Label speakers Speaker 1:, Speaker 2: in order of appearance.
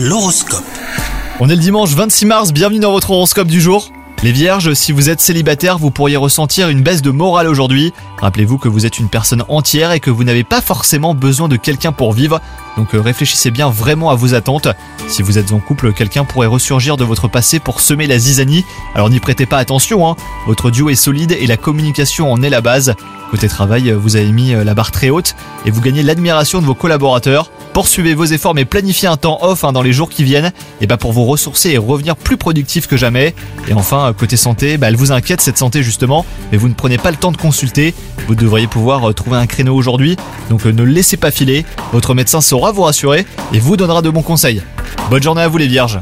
Speaker 1: L'horoscope.
Speaker 2: On est le dimanche 26 mars, bienvenue dans votre horoscope du jour. Les vierges, si vous êtes célibataire, vous pourriez ressentir une baisse de morale aujourd'hui. Rappelez-vous que vous êtes une personne entière et que vous n'avez pas forcément besoin de quelqu'un pour vivre. Donc euh, réfléchissez bien vraiment à vos attentes. Si vous êtes en couple, quelqu'un pourrait ressurgir de votre passé pour semer la zizanie. Alors n'y prêtez pas attention, hein. Votre duo est solide et la communication en est la base. Côté travail, vous avez mis euh, la barre très haute et vous gagnez l'admiration de vos collaborateurs. Poursuivez vos efforts mais planifiez un temps off hein, dans les jours qui viennent et bah pour vous ressourcer et revenir plus productif que jamais. Et enfin, côté santé, bah elle vous inquiète cette santé justement, mais vous ne prenez pas le temps de consulter. Vous devriez pouvoir euh, trouver un créneau aujourd'hui, donc euh, ne laissez pas filer. Votre médecin saura vous rassurer et vous donnera de bons conseils. Bonne journée à vous les vierges